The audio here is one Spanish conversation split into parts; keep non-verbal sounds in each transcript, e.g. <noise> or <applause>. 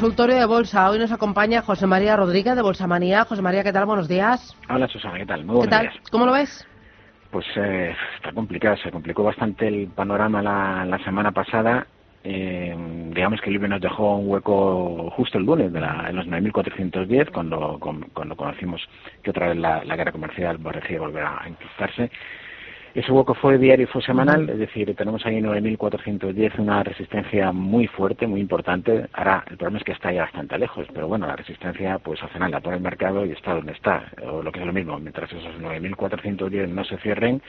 Consultorio de Bolsa. Hoy nos acompaña José María Rodríguez de Bolsa Manía. José María, ¿qué tal? Buenos días. Hola Susana, ¿qué tal? Muy buenos ¿Qué tal? días. ¿Cómo lo ves? Pues eh, está complicado, se complicó bastante el panorama la, la semana pasada. Eh, digamos que el IBE nos dejó un hueco justo el lunes de la, en los 9.410 cuando, con- cuando conocimos que otra vez la, la guerra comercial parecía volver a enquistarse. Ese hueco fue diario y fue semanal, es decir, tenemos ahí 9.410, una resistencia muy fuerte, muy importante. Ahora, el problema es que está ya bastante lejos, pero bueno, la resistencia, pues al final la pone el mercado y está donde está, o lo que es lo mismo, mientras esos 9.410 no se cierren,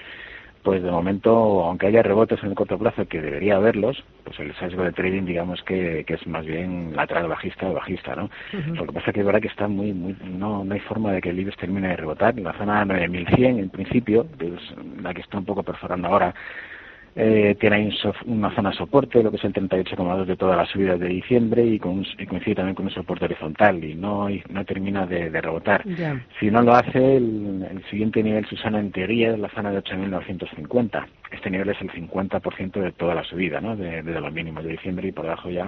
pues de momento, aunque haya rebotes en el corto plazo, que debería haberlos, pues el sesgo de trading, digamos que, que es más bien lateral bajista o bajista, ¿no? Lo que pasa es que es verdad que está muy, muy, no, no hay forma de que el IBEX termine de rebotar. La zona 9100, en principio, que es la que está un poco perforando ahora, eh, tiene ahí un sof- una zona de soporte, lo que es el 38,2 de todas las subidas de diciembre y, con un- y coincide también con un soporte horizontal y no, y no termina de, de rebotar. Si no lo hace, el, el siguiente nivel, Susana, en teoría es la zona de 8.950. Este nivel es el 50% de toda la subida, ¿no? De, de los mínimos de diciembre y por debajo ya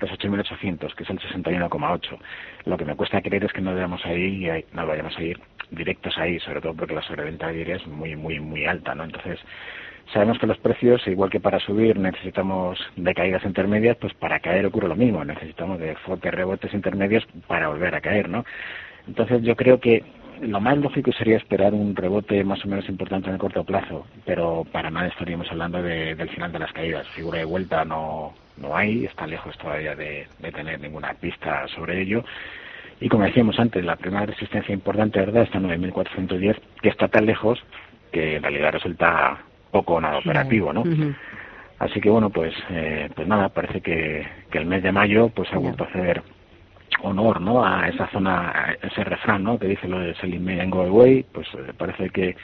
los 8.800, que es el 61,8. Lo que me cuesta creer es que no debamos a ir, y ahí- no vayamos a ir directos ahí, sobre todo porque la sobreventa diaria es muy, muy, muy alta, ¿no? Entonces, sabemos que los precios, igual que para subir necesitamos de caídas intermedias, pues para caer ocurre lo mismo, necesitamos de fuertes rebotes intermedios para volver a caer, ¿no? Entonces yo creo que lo más lógico sería esperar un rebote más o menos importante en el corto plazo, pero para nada estaríamos hablando de- del final de las caídas. Figura de vuelta no, no hay, está lejos todavía de, de tener ninguna pista sobre ello. Y como decíamos antes, la primera resistencia importante, ¿verdad?, está en 9.410, que está tan lejos que en realidad resulta poco nada operativo, ¿no? Así que bueno, pues eh, pues nada, parece que, que el mes de mayo pues ha vuelto a hacer honor, ¿no? A esa zona, a ese refrán, ¿no? Que dice lo de selling me and go away, pues eh, parece que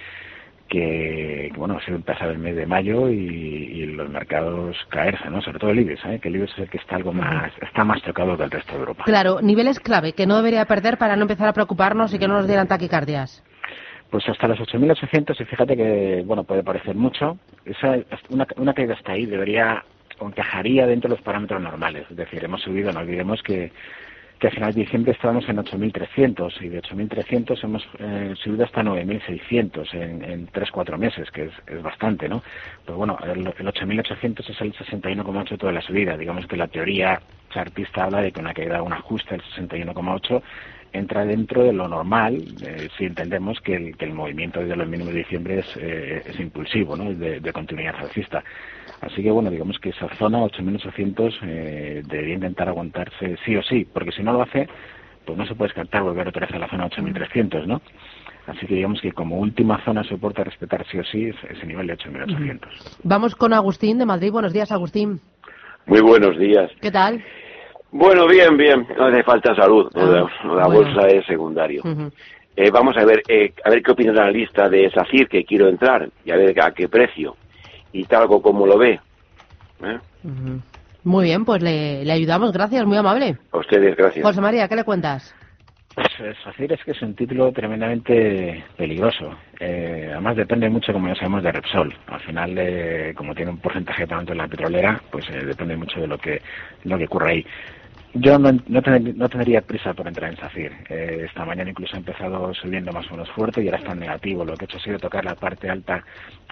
que que, bueno, ha sido empezar el mes de mayo y, y los mercados caerse, ¿no? Sobre todo el IBEX, ¿eh? Que el IBEX es el que está algo más, está más tocado que el resto de Europa. Claro, niveles clave que no debería perder para no empezar a preocuparnos y que no nos dieran taquicardias. Pues hasta los 8.800 y fíjate que, bueno, puede parecer mucho. Esa, una, caída hasta ahí debería encajaría dentro de los parámetros normales. Es decir, hemos subido, no olvidemos que, que a final de diciembre estábamos en 8.300 y de 8.300 hemos eh, subido hasta 9.600 en, en 3-4 meses, que es, bastante, ¿no? Pues bueno, el, el 8.800 es el 61,8 de toda la subida. Digamos que la teoría chartista habla de que una caída, un ajuste del 61,8 entra dentro de lo normal eh, si entendemos que el, que el movimiento desde los mínimos de diciembre es, eh, es impulsivo, ¿no? Es de, de continuidad alcista. Así que bueno, digamos que esa zona 8.800 eh, debería intentar aguantarse sí o sí, porque si no lo hace, pues no se puede descartar volver otra vez a la zona 8.300, ¿no? Así que digamos que como última zona de soporte a respetar sí o sí es ese nivel de 8.800. Vamos con Agustín de Madrid. Buenos días, Agustín. Muy buenos días. ¿Qué tal? Bueno, bien, bien. No hace falta salud. Ah, la la bueno. bolsa es secundario. Eh, vamos a ver, eh, a ver qué opina la lista de SACIR que quiero entrar y a ver a qué precio y tal como lo ve. ¿Eh? Muy bien, pues le, le ayudamos. Gracias, muy amable. A ustedes, gracias. José María, ¿qué le cuentas? Pues eh, SACIR es que es un título tremendamente peligroso. Eh, además depende mucho, como ya sabemos, de Repsol. Al final, eh, como tiene un porcentaje tan alto en la petrolera, pues eh, depende mucho de lo que lo que ocurra ahí. Yo no, no, tener- no tendría prisa por entrar en SACIR. Eh, esta mañana incluso ha empezado subiendo más o menos fuerte y ahora está en negativo. Lo que he hecho ha sido tocar la parte alta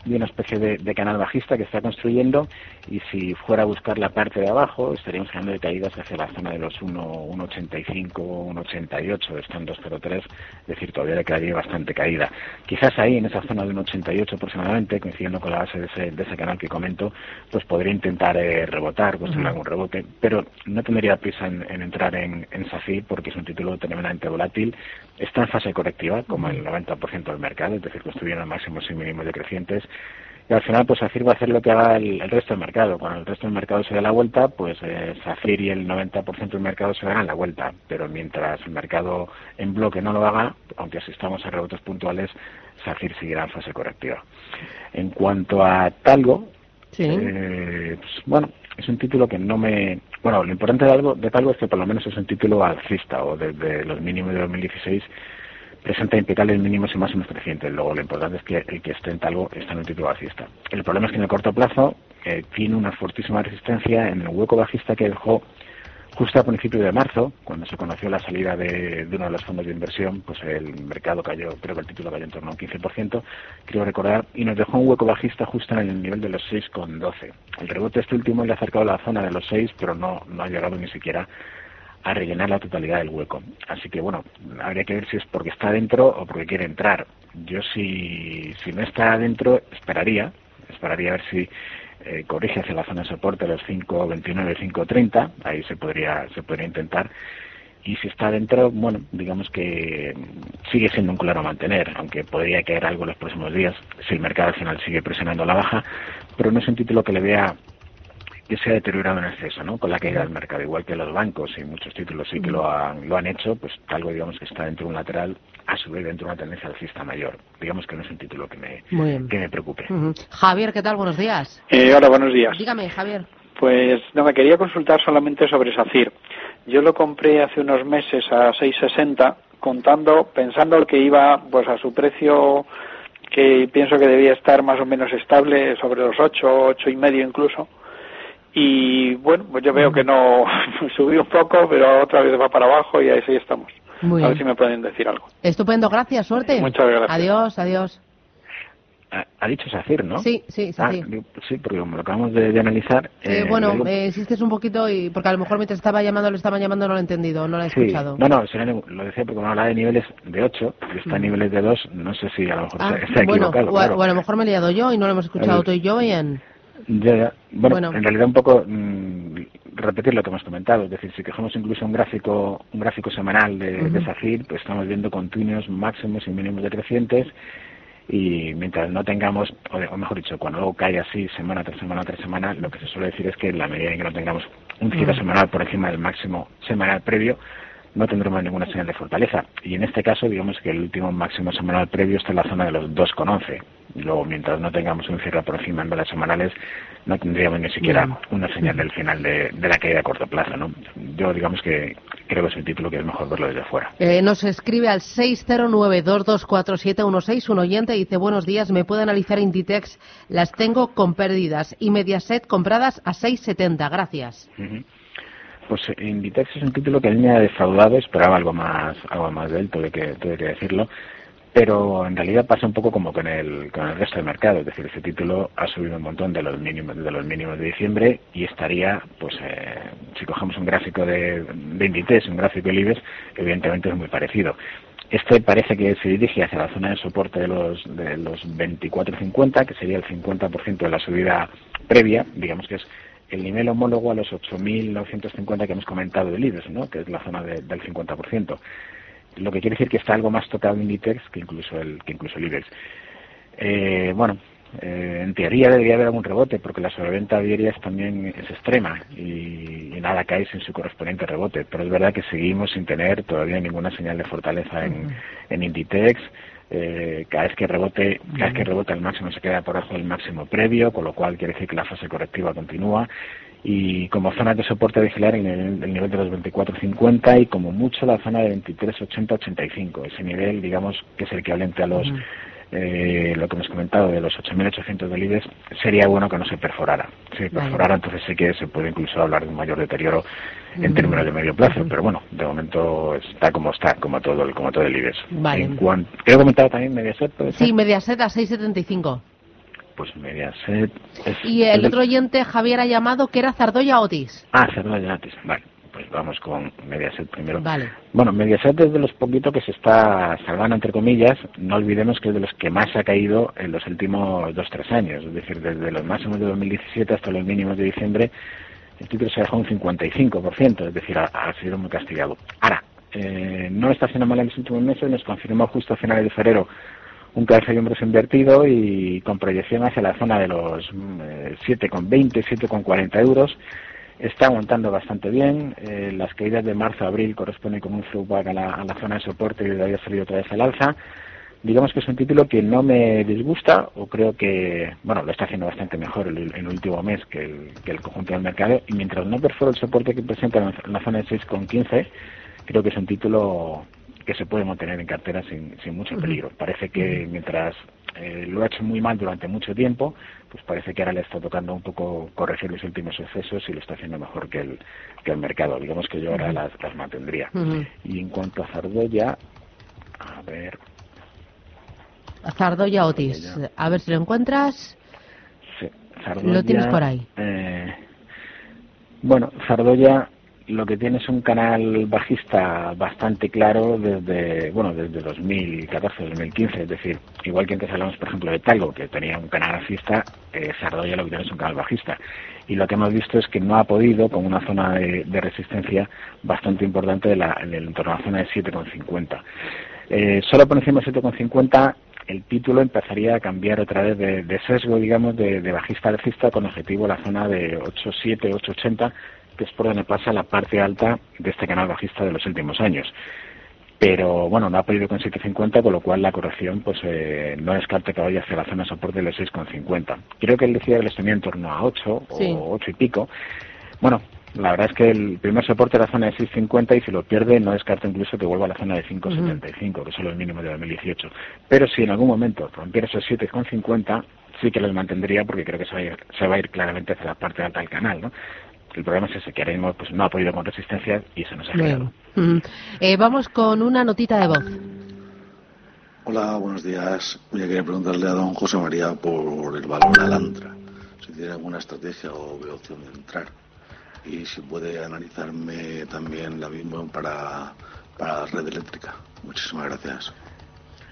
de una especie de, de canal bajista que está construyendo y si fuera a buscar la parte de abajo estaríamos hablando de caídas hacia la zona de los 1, 1,85, 1,88, están 2,03, es decir, todavía le quedaría bastante caída. Quizás ahí, en esa zona de 1,88 aproximadamente, coincidiendo con la base de ese, de ese canal que comento, pues podría intentar eh, rebotar, construir algún rebote, pero no tendría prisa en, en entrar en, en SACIR porque es un título tremendamente volátil, está en fase correctiva, como el 90% del mercado, es decir, construyendo máximos y mínimos decrecientes, y al final pues SACIR va a hacer lo que haga el, resto del mercado. Cuando el resto del mercado se da la vuelta, pues eh, SACIR y el 90% del mercado se darán la vuelta. Pero mientras el mercado en bloque no lo haga, aunque asistamos a rebotes puntuales, SACIR seguirá en fase correctiva. En cuanto a Talgo, eh, pues, bueno, es un título que no me... Bueno, lo importante de, algo, de Talgo es que por lo menos es un título alcista o desde los mínimos de 2016 presenta impecables mínimos y máximos crecientes. Luego, lo importante es que el que esté en talgo está en un título bajista. El problema es que en el corto plazo eh, tiene una fortísima resistencia en el hueco bajista que dejó justo a principios de marzo, cuando se conoció la salida de, uno de los fondos de inversión, pues el mercado cayó, creo que el título cayó en torno a un 15%, quiero recordar, y nos dejó un hueco bajista justo en el nivel de los 6,12. El rebote este último le ha acercado a la zona de los 6, pero no, no ha llegado ni siquiera a rellenar la totalidad del hueco. Así que bueno, habría que ver si es porque está dentro o porque quiere entrar. Yo si, si no está dentro, esperaría, esperaría a ver si eh, corrige hacia la zona de soporte los 5.29, 5.30, ahí se podría, se podría intentar. Y si está dentro, bueno, digamos que sigue siendo un claro a mantener, aunque podría caer algo en los próximos días si el mercado al final sigue presionando la baja, pero no es un título que le vea que se ha deteriorado en exceso, ¿no? Con la caída del mercado, igual que los bancos y muchos títulos sí que lo han, lo han hecho, pues algo digamos que está dentro de un lateral, a su vez dentro de una tendencia alcista mayor. Digamos que no es un título que me, que me preocupe. Javier, ¿qué tal? Buenos días. Eh, hola, buenos días. Dígame, Javier. Pues no, me quería consultar solamente sobre SACIR. Yo lo compré hace unos meses a 6.60, contando, pensando que iba pues a su precio que pienso que debía estar más o menos estable sobre los 8, ocho y medio incluso y bueno, pues yo veo que no <laughs> subí un poco, pero otra vez va para abajo y ahí sí estamos. a ver si me pueden decir algo. Estupendo, gracias, suerte. Muchas gracias. Adiós, adiós. Ha, dicho SACIR, ¿no? Sí, sí, ah, SACIR. sí, porque como lo acabamos de, analizar... Eh, eh bueno, eh, si es un poquito, y porque a lo mejor mientras estaba llamando, lo estaba llamando, no lo he entendido, no lo he escuchado. No, no, lo decía porque me hablaba de niveles de 8 y está en niveles de 2, no sé si a lo mejor ah, está equivocado. O, a, lo mejor me he liado yo y no lo hemos escuchado tú y yo bien. Ya, Bueno, en realidad un poco mm, repetir lo que hemos comentado, es decir, si cogemos incluso un gráfico un gráfico semanal de, de SACIR, pues estamos viendo continuos máximos y mínimos decrecientes y mientras no tengamos, o, mejor dicho, cuando luego cae así semana tras semana tras semana, lo que se suele decir es que en la medida en que no tengamos un cierre semanal por encima del máximo semanal previo, no tendremos ninguna señal de fortaleza. Y en este caso, digamos que el último máximo semanal previo está en la zona de los 2,11. Luego, mientras no tengamos un cierre por encima en velas semanales, no tendríamos ni siquiera una señal del final de, la caída a corto plazo. ¿no? Yo, digamos que creo que es el título que es mejor verlo desde fuera. Eh, nos escribe al 609-224716 un oyente dice: Buenos días, ¿me puede analizar Inditex? Las tengo con pérdidas y Mediaset compradas a 6,70. Gracias. Pues Inditex es un título que a mí me ha defraudado, esperaba algo más, algo más de él, tuve que, tuve que decirlo, pero en realidad pasa un poco como con el, con el resto del mercado, es decir, ese título ha subido un montón de los mínimos de los mínimos de diciembre y estaría, pues, eh, si cogemos un gráfico de, de Inditex, un gráfico de Libes, evidentemente es muy parecido. Este parece que se dirige hacia la zona de soporte de los, de los 24.50, que sería el 50% de la subida previa, digamos que es el nivel homólogo a los 8.950 que hemos comentado del IBEX, ¿no? que es la zona del 50%. Lo que quiere decir que está algo más tocado Inditex que incluso el, que incluso el IBEX. Eh, bueno, eh, en teoría debería haber algún rebote porque la sobreventa diaria es también es extrema y, nada cae sin su correspondiente rebote. Pero es verdad que seguimos sin tener todavía ninguna señal de fortaleza en, en Inditex eh, cada vez que rebote, cada vez que rebota el máximo se queda por debajo del máximo previo, con lo cual quiere decir que la fase correctiva continúa y como zona de soporte vigilar en el, nivel de los 24.50 y como mucho la zona de 23.80-85, ese nivel digamos que es el equivalente a los eh, lo que hemos comentado de los 8.800 de IBEX, sería bueno que no se perforara. Si perforara, entonces sí que se puede incluso hablar de un mayor deterioro en términos de medio plazo, pero bueno, de momento está como está, como todo el, como todo el IBEX. Vale. creo comentar también Mediaset, Sí, Mediaset a 6.75. Pues Mediaset Y el, otro oyente, Javier, ha llamado que era Zardoya Otis. Ah, Zardoya Otis, vale pues vamos con Mediaset primero. Vale. Bueno, Mediaset es de los poquitos que se está salvando, entre comillas. No olvidemos que es de los que más ha caído en los últimos dos, tres años. Es decir, desde los máximos de 2017 hasta los mínimos de diciembre, el título se ha dejado un 55%, es decir, ha, sido muy castigado. Ahora, eh, no está haciendo mal en los últimos meses, nos confirmó justo a finales de febrero un cabeza de hombros invertido y con proyección hacia la zona de los 7,20, eh, 7,40 euros. Está aguantando bastante bien. Eh, las caídas de marzo a abril corresponden con un throwback a la, a la zona de soporte y de ahí ha salido otra vez al alza. Digamos que es un título que no me disgusta o creo que, bueno, lo está haciendo bastante mejor el, el último mes que el, conjunto del mercado y mientras no perfora el soporte que presenta en la zona de 6,15, creo que es un título que se puede mantener en cartera sin, sin mucho peligro. Parece que mientras eh, lo ha hecho muy mal durante mucho tiempo, pues parece que ahora le está tocando un poco corregir los últimos excesos y lo está haciendo mejor que el, que el mercado. Digamos que yo ahora las, las mantendría. Y en cuanto a Zardoya, a ver. Zardoya Otis, a ver si lo encuentras. Sí, lo tienes por ahí. Eh, bueno, Zardoya lo que tiene es un canal bajista bastante claro desde bueno desde 2014 2015 es decir igual que antes hablamos por ejemplo de Talgo que tenía un canal bajista eh, Sardoya lo que tiene es un canal bajista. Y lo que hemos visto es que no ha podido con una zona de, resistencia bastante importante de la, en el entorno a la zona de 7,50 eh, solo por encima de 7,50 el título empezaría a cambiar otra vez de, sesgo, digamos, de, de bajista alcista con objetivo la zona de 8,7, 8,80 que es por donde pasa la parte alta de este canal bajista de los últimos años. Pero bueno, no ha podido con 7.50, con lo cual la corrección pues eh, no descarte que vaya hacia la zona de soporte de los 6.50. Creo que él decía que les tenía en torno a 8 o 8 y pico. Bueno, la verdad es que el primer soporte es la zona de 6.50 y si lo pierde no descarta incluso que vuelva a la zona de 5.75, que son los mínimos de 2018. Pero si en algún momento rompiera esos 7.50, sí que los mantendría porque creo que se va, a ir, se va a ir claramente hacia la parte alta del canal, ¿no? El problema es ese, que ahora pues, no ha podido con resistencia y se nos ha generado. Eh, vamos con una notita de voz. Hola, buenos días. Yo quería preguntarle a don José María por el valor Alantra, si tiene alguna estrategia o opción de entrar. Y si puede analizarme también la misma para, para la red eléctrica. Muchísimas gracias.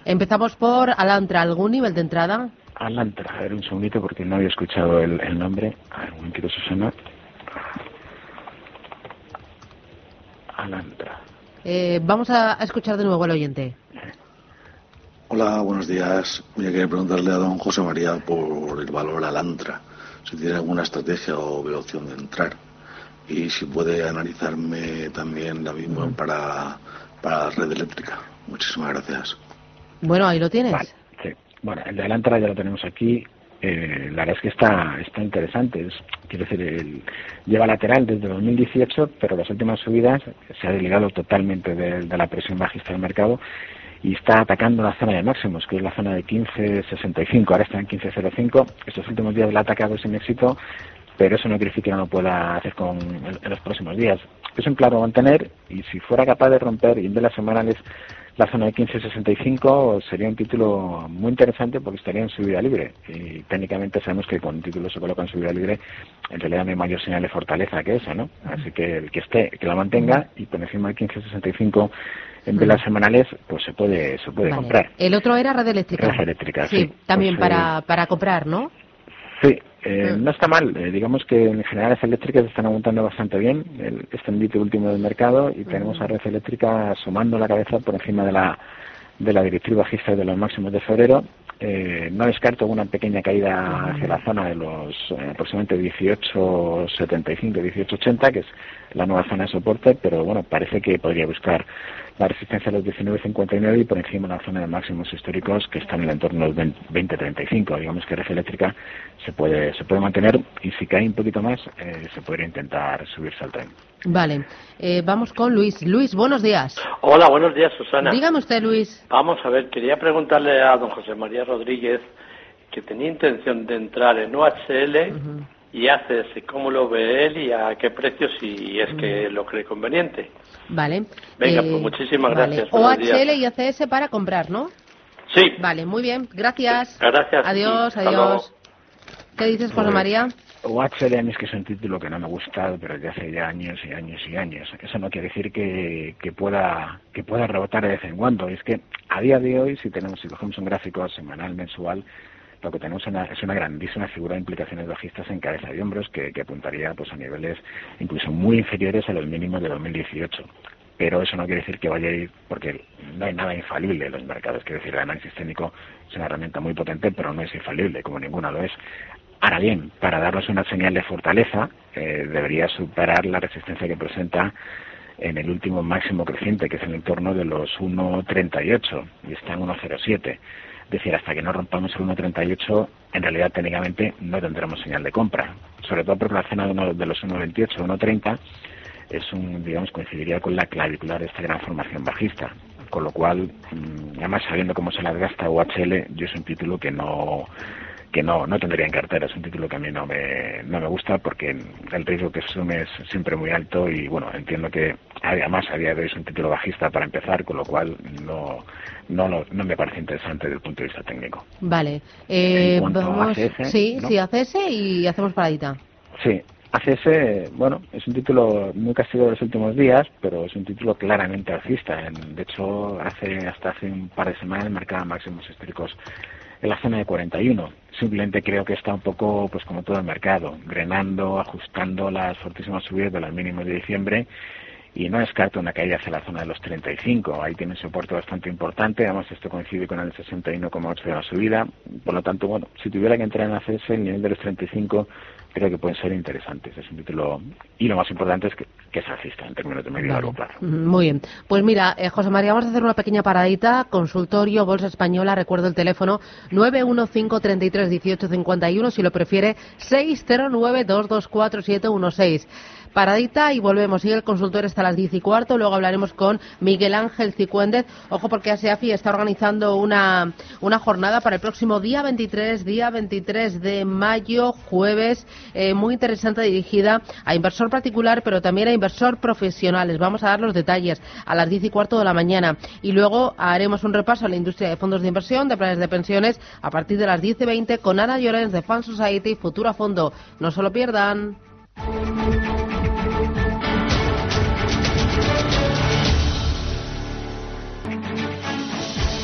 Empezamos por Alantra. ¿Algún nivel de entrada? Alantra, a ver un segundito porque no había escuchado el, el nombre. A ver, un momentito, Susana. Alantra. Eh, vamos a, escuchar de nuevo al oyente. Hola, buenos días. Voy a querer preguntarle a don José María por el valor Alantra, si tiene alguna estrategia o opción de entrar. Y si puede analizarme también la misma para, para la red eléctrica. Muchísimas gracias. Bueno, ahí lo tienes. sí. Bueno, el de Alantra ya lo tenemos aquí. Eh, la verdad es que está, está interesante. Es, quiero decir, el, lleva lateral desde 2018, pero las últimas subidas se ha desligado totalmente de, la presión bajista del mercado y está atacando la zona de máximos, que es la zona de 15.65. Ahora está en 15.05. Estos últimos días la ha atacado sin éxito, pero eso no quiere decir que no lo pueda hacer con, en, los próximos días. Es un claro mantener y si fuera capaz de romper y en las semanales la zona de 15.65 sería un título muy interesante porque estaría en subida libre y técnicamente sabemos que cuando un título se coloca en subida libre en realidad no hay mayor señal de fortaleza que esa, ¿no? Así que el que esté, que la mantenga y por encima de 15.65 en velas semanales pues se puede se puede comprar. El otro era red eléctrica. Red eléctrica, sí. también pues, para, eh, para comprar, ¿no? Sí, eh, no está mal. Eh, digamos que en general las eléctricas están aguantando bastante bien el extendito último del mercado y tenemos a red eléctrica asomando la cabeza por encima de la de la directiva bajista de los máximos de febrero. Eh, no descarto una pequeña caída hacia la zona de los aproximadamente 18.75, 18.80, que es la nueva zona de soporte, pero bueno, parece que podría buscar la resistencia a los 19.59 y por encima de la zona de máximos históricos que están en el entorno de los 20.35. Digamos que red eléctrica se puede, se puede mantener y si cae un poquito más eh, se podría intentar subirse al tren. Vale, eh, vamos con Luis. Luis, buenos días. Hola, buenos días, Susana. Dígame usted, Luis. Vamos a ver, quería preguntarle a don José María Rodríguez que tenía intención de entrar en UHL y ACS, cómo lo ve él y a qué precio si es que lo cree conveniente. Vale. Venga, pues eh, muchísimas gracias. OHL y ACS para comprar, ¿no? Sí. Vale, muy bien. Gracias. Gracias. Adiós, adiós. ¿Qué dices, José María? OHL a mí es que es un título que no me ha gustado, pero desde hace ya años y años y años. Eso no quiere decir que, que pueda que pueda rebotar de vez en cuando. Es que a día de hoy, si tenemos si cogemos un gráfico semanal, mensual, lo que tenemos es una grandísima figura de implicaciones bajistas en cabeza de hombros que, apuntaría pues a niveles incluso muy inferiores a los mínimos de 2018 pero eso no quiere decir que vaya a ir, porque no hay nada infalible en los mercados. Quiere decir, el análisis técnico es una herramienta muy potente, pero no es infalible, como ninguna lo es. Ahora bien, para darnos una señal de fortaleza, eh, debería superar la resistencia que presenta en el último máximo creciente, que es en el entorno de los 1.38 y está en 1.07. Decir, hasta que no rompamos el 1.38, en realidad técnicamente no tendremos señal de compra. Sobre todo porque la zona de, de los 1.28, 1.30 es un, digamos, coincidiría con la clavicular de esta gran formación bajista. Con lo cual, mm, además sabiendo cómo se las gasta UHL, yo es un título que no que no, no tendría en cartera. Es un título que a mí no me, no me gusta porque el riesgo que asume es siempre muy alto y bueno, entiendo que además a día de hoy es un título bajista para empezar, con lo cual no, no, no, me parece interesante desde el punto de vista técnico. Vale. Eh, vamos, sí, sí, ACS y hacemos paradita. Sí, ACS, bueno, es un título muy castigo de los últimos días, pero es un título claramente alcista. De hecho, hace hasta hace un par de semanas marcaba máximos históricos en la zona de 41. Simplemente creo que está un poco, pues como todo el mercado, grenando, ajustando las fortísimas subidas de los mínimos de diciembre y no descarto una caída hacia la zona de los 35. Ahí tiene un soporte bastante importante. Además, esto coincide con el 61,8 de la subida. Por lo tanto, bueno, si tuviera que entrar en ACS, el nivel de los 35 creo que pueden ser interesantes. Es un título, y lo más importante es que, que es alcista en términos de medio y largo plazo. Muy bien. Pues mira, eh, José María, vamos a hacer una pequeña paradita. Consultorio, Bolsa Española, recuerdo el teléfono 915331851, si lo prefiere, 609224716 paradita y volvemos. Sigue el consultor hasta las diez y cuarto. Luego hablaremos con Miguel Ángel Cicuéndez. Ojo porque ASEAFI está organizando una, una jornada para el próximo día 23, día 23 de mayo, jueves, eh, muy interesante dirigida a inversor particular, pero también a inversor profesional. Les vamos a dar los detalles a las diez y cuarto de la mañana. Y luego haremos un repaso a la industria de fondos de inversión, de planes de pensiones, a partir de las diez y veinte con Ana Llorens de Fan Society, Futura Fondo. No se lo pierdan.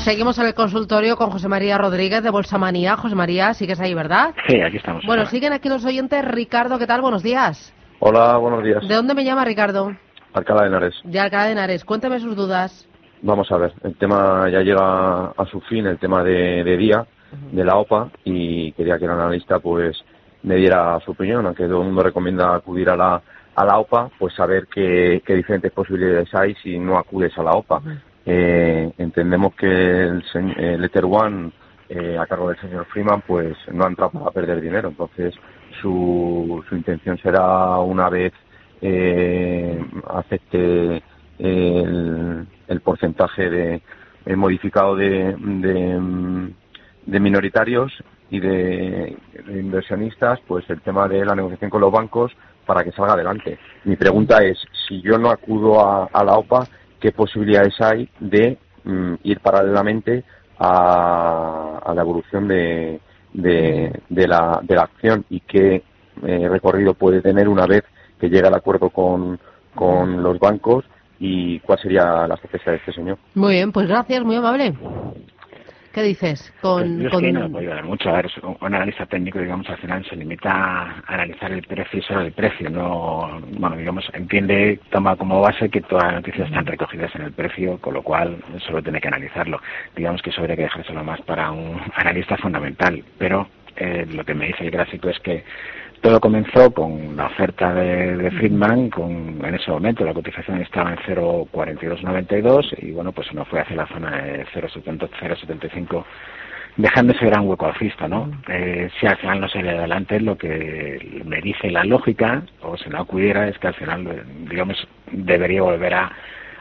Seguimos en el consultorio con José María Rodríguez de Bolsa Manía. José María, sigues ahí, ¿verdad? Sí, aquí estamos. Bueno, siguen aquí los oyentes. Ricardo, ¿qué tal? Buenos días. Hola, buenos días. ¿De dónde me llama Ricardo? Alcalá de Henares. De Alcalá de Henares. Cuéntame sus dudas. Vamos a ver, el tema ya llega a su fin, el tema de, día, de la OPA, y quería que el analista pues me diera su opinión, aunque todo el mundo recomienda acudir a la, a la OPA, pues saber qué, diferentes posibilidades hay si no acudes a la OPA. Eh, entendemos que el, el Ether One eh, a cargo del señor Freeman pues no ha entrado para perder dinero, entonces su, su intención será una vez eh, acepte el, porcentaje de modificado de, de, minoritarios y de, inversionistas, pues el tema de la negociación con los bancos para que salga adelante. Mi pregunta es, si yo no acudo a la OPA, qué posibilidades hay de mm, ir paralelamente a, la evolución de, de, la, de la acción y qué eh, recorrido puede tener una vez que llegue al acuerdo con, con los bancos y cuál sería la estrategia de este señor. Muy bien, pues gracias, muy amable. ¿Qué dices? Con, pues yo no puedo ayudar mucho. A ver, un analista técnico, digamos, al final se limita a analizar el precio y solo el precio. No, bueno, digamos, entiende, toma como base que todas las noticias están recogidas en el precio, con lo cual solo tiene que analizarlo. Digamos que eso habría que dejárselo más para un analista fundamental. Pero eh, lo que me dice el gráfico es que todo comenzó con la oferta de, Friedman, con, en ese momento la cotización estaba en 0,4292 y bueno, pues uno fue hacia la zona de 0,75 dejando ese gran hueco alcista, ¿no? Eh, si al final no sale adelante, lo que me dice la lógica, o si no acudiera, es que al final, digamos, debería volver a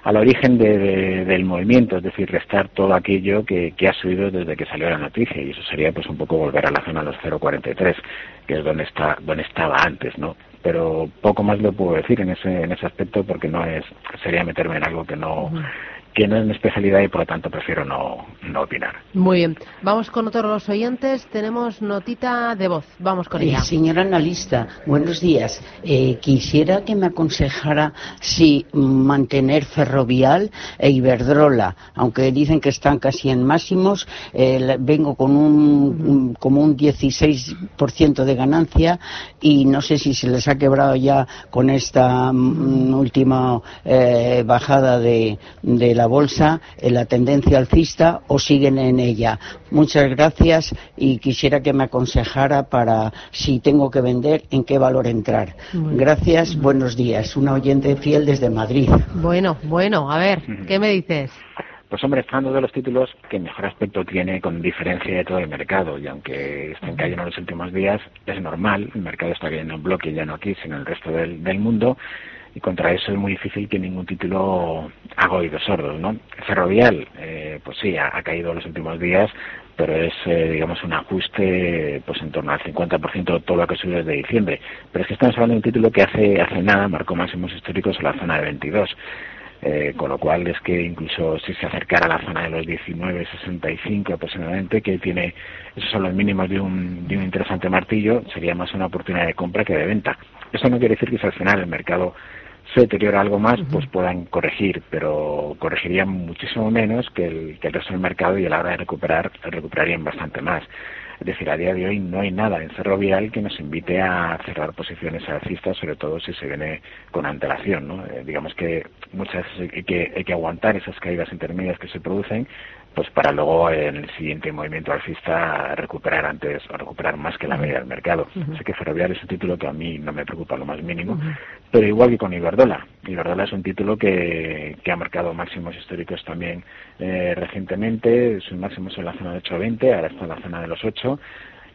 al origen del movimiento, es decir, restar todo aquello que, ha subido desde que salió la noticia y eso sería pues un poco volver a la zona de los 0,43, que es donde está donde estaba antes, ¿no? Pero poco más lo puedo decir en ese en ese aspecto porque no es sería meterme en algo que no que no es mi especialidad y por lo tanto prefiero no, no opinar. Muy bien. Vamos con otros los oyentes. Tenemos notita de voz. Vamos con Eh, ella. señor analista, buenos días. Eh, quisiera que me aconsejara si mantener Ferrovial e Iberdrola, aunque dicen que están casi en máximos, eh, vengo con un, un- como un 16% de ganancia y no sé si se les ha quebrado ya con esta mm, última eh, bajada de, de la bolsa eh, la tendencia alcista o siguen en ella. Muchas gracias y quisiera que me aconsejara para si tengo que vender, en qué valor entrar. Gracias, buenos días. Una oyente fiel desde Madrid. Bueno, bueno, a ver, ¿qué me dices? Pues hombre, está uno de los títulos que mejor aspecto tiene con diferencia de todo el mercado y aunque estén cayendo en los últimos días, es normal, el mercado está cayendo en bloque ya no aquí, sino en el resto del, del mundo y contra eso es muy difícil que ningún título haga oídos sordos, ¿no? Ferrovial, eh, pues sí, ha, ha caído los últimos días, pero es, eh, digamos, un ajuste pues en torno al 50% de todo lo que subió desde diciembre. Pero es que estamos hablando de un título que hace, hace nada marcó máximos históricos en la zona de 22. Eh, con lo cual es que incluso si se acercara a la zona de los 19,65 aproximadamente, que tiene, esos son los mínimos de un, de un interesante martillo, sería más una oportunidad de compra que de venta. Eso no quiere decir que si al final el mercado se deteriora algo más, pues puedan corregir, pero corregirían muchísimo menos que el, que el resto del mercado y a la hora de recuperar, recuperarían bastante más. Es decir, a día de hoy no hay nada en Ferrovial que nos invite a cerrar posiciones alcistas, sobre todo si se viene con antelación. ¿no? Eh, digamos que muchas hay que, hay que aguantar esas caídas intermedias que se producen pues para luego en el siguiente movimiento alcista recuperar antes o recuperar más que la media del mercado. Ujú. Así que Ferrovial es un título que a mí no me preocupa lo más mínimo, pero igual que con Iberdrola. Iberdrola es un título que, que ha marcado máximos históricos también eh, recientemente, sus máximos en la zona de 8.20, ahora está en la zona de los 8.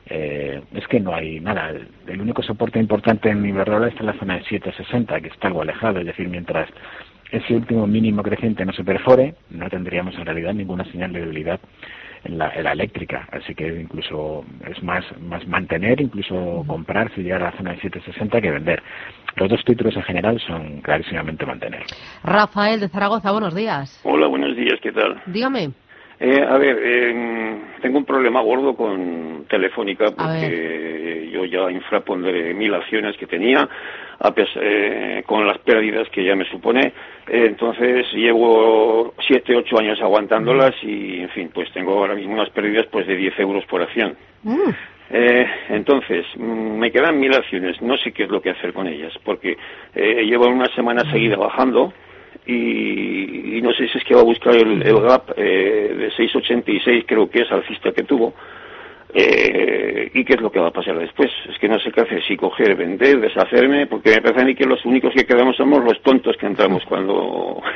Eh, es que no hay nada. El, el único soporte importante en Iberdrola está en la zona de 7.60, que está algo alejado, es decir, mientras ese último mínimo creciente no se perfore, no tendríamos en realidad ninguna señal de debilidad en la, en la eléctrica. Así que incluso es más, más mantener, incluso comprar si llega a la zona de 760 que vender. Los dos títulos en general son clarísimamente mantener. Rafael de Zaragoza, buenos días. Hola, buenos días, ¿qué tal? Dígame. Eh, a ver, eh, tengo un problema gordo con Telefónica porque yo ya infraponderé mil acciones que tenía a pes- eh, con las pérdidas que ya me supone. Eh, entonces llevo siete, ocho años aguantándolas y, en fin, pues tengo ahora mismo unas pérdidas pues de 10 euros por acción. Eh, entonces, mm, me quedan mil acciones, no sé qué es lo que hacer con ellas, porque eh, llevo una semana seguida bajando y, y no sé si es que va a buscar el, el gap eh, de 6,86, creo que es alcista que tuvo, eh, y qué es lo que va a pasar después. Es que no sé qué hacer, si coger, vender, deshacerme, porque me parece a mí que los únicos que quedamos somos los tontos que entramos cuando... <laughs>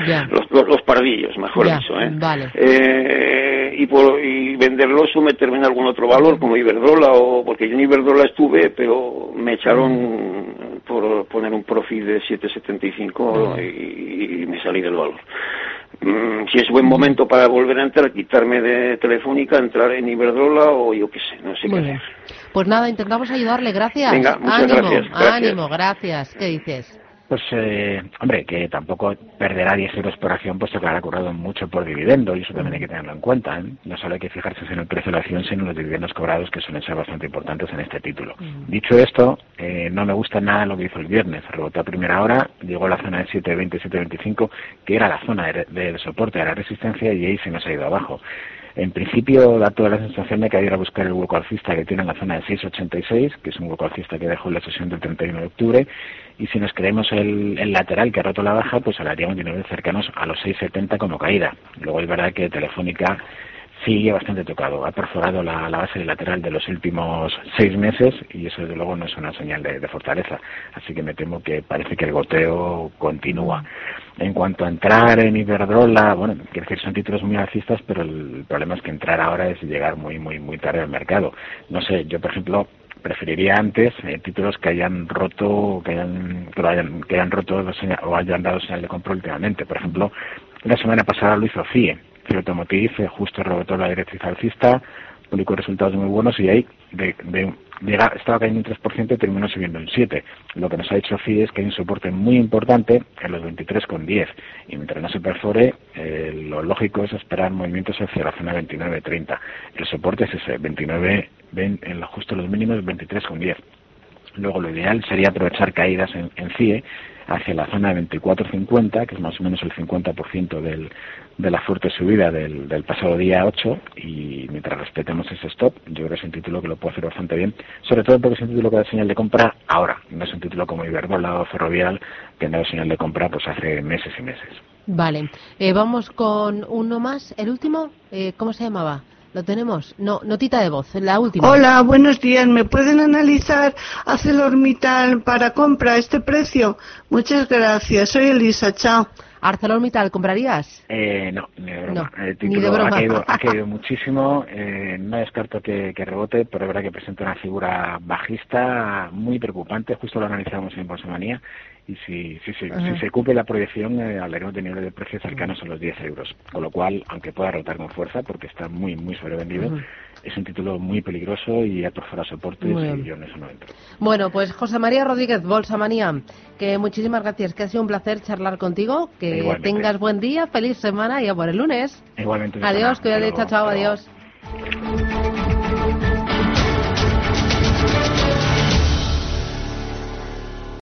<laughs> Los, los, los pardillos, mejor dicho, ¿eh? Vale. Eh, y, por, y venderlos o meterme en algún otro valor como Iberdrola o porque yo en Iberdrola estuve pero me echaron por poner un profit de 7.75 y, y me salí del valor Mm, si es buen momento para volver a entrar quitarme de Telefónica entrar en Iberdrola o yo qué sé no sé Muy qué bien. hacer Pues nada, intentamos ayudarle, gracias. Venga, muchas ánimo, gracias, gracias. ánimo, gracias. ¿Qué dices? Pues, eh, hombre, que tampoco perderá 10 euros por acción, puesto que habrá cobrado mucho por dividendo, y eso también hay que tenerlo en cuenta. ¿eh? No solo hay que fijarse en el precio de la acción, sino en los dividendos cobrados, que suelen ser bastante importantes en este título. Dicho esto, eh, no me gusta nada lo que hizo el viernes. Rebotó a primera hora, llegó a la zona de 7.20, 7.25, que era la zona de, de soporte, de la resistencia, y ahí se nos ha ido abajo. En principio da toda la sensación de que hay que ir a buscar el hueco alcista que tiene en la zona de 6,86, que es un hueco alcista que dejó en la sesión del 31 de octubre, y si nos creemos el, el lateral que ha roto la baja, pues hablaríamos de niveles cercanos a los 6,70 como caída. Luego es verdad que Telefónica sigue bastante tocado, ha perforado la, la base lateral de los últimos seis meses y eso desde luego no es una señal de, fortaleza. Así que me temo que parece que el goteo continúa. En cuanto a entrar en Iberdrola, bueno, quiero decir, son títulos muy alcistas, pero el problema es que entrar ahora es llegar muy, muy, muy tarde al mercado. No sé, yo por ejemplo preferiría antes eh, títulos que hayan roto, que hayan, que hayan, que hayan roto o hayan dado señal de compra últimamente. Por ejemplo, la semana pasada lo hizo FIE, FIE Automotive, eh, justo rebotó la directriz alcista, publicó resultados muy buenos y ahí de, de, llega- estaba cayendo un 3% y terminó subiendo un 7%. Lo que nos ha dicho FIE es que hay un soporte muy importante en los 23,10 y mientras no se perfore, eh, lo lógico es esperar movimientos hacia la zona 29.30. El soporte es ese, 29, ven, en justo los mínimos 23,10. Luego lo ideal sería aprovechar caídas en, en CIE hacia la zona de 24.50, que es más o menos el 50% del, de la fuerte subida del, del, pasado día 8 y mientras respetemos ese stop, yo creo que es un título que lo puede hacer bastante bien, sobre todo porque es un título que da señal de compra ahora, no es un título como Iberdrola o Ferrovial que han dado señal de compra pues hace meses y meses. Vale, eh, vamos con uno más, el último, eh, ¿cómo se llamaba? Lo tenemos. No, notita de voz, la última. Hola, buenos días. ¿Me pueden analizar ArcelorMittal para compra este precio? Muchas gracias. Soy Elisa. Chao. ArcelorMittal, ¿comprarías? Eh, no, ni de broma. El título Ha, caído, ha <laughs> caído muchísimo. Eh, no descarto que, que, rebote, pero es verdad que presenta una figura bajista muy preocupante. Justo lo analizamos en Bolsomanía. Y si, si, si, si se cumple la proyección, eh, hablaremos de niveles de precios cercanos a los 10 euros. Con lo cual, aunque pueda rotar con fuerza, porque está muy, muy sobrevendido, es un título muy peligroso y fuera soportes y yo en eso no entro. Bueno, pues José María Rodríguez, Bolsa Manía, que muchísimas gracias, que ha sido un placer charlar contigo, que tengas buen día, feliz semana y a por el lunes. Igualmente. Adiós, ya chao, chao, adiós.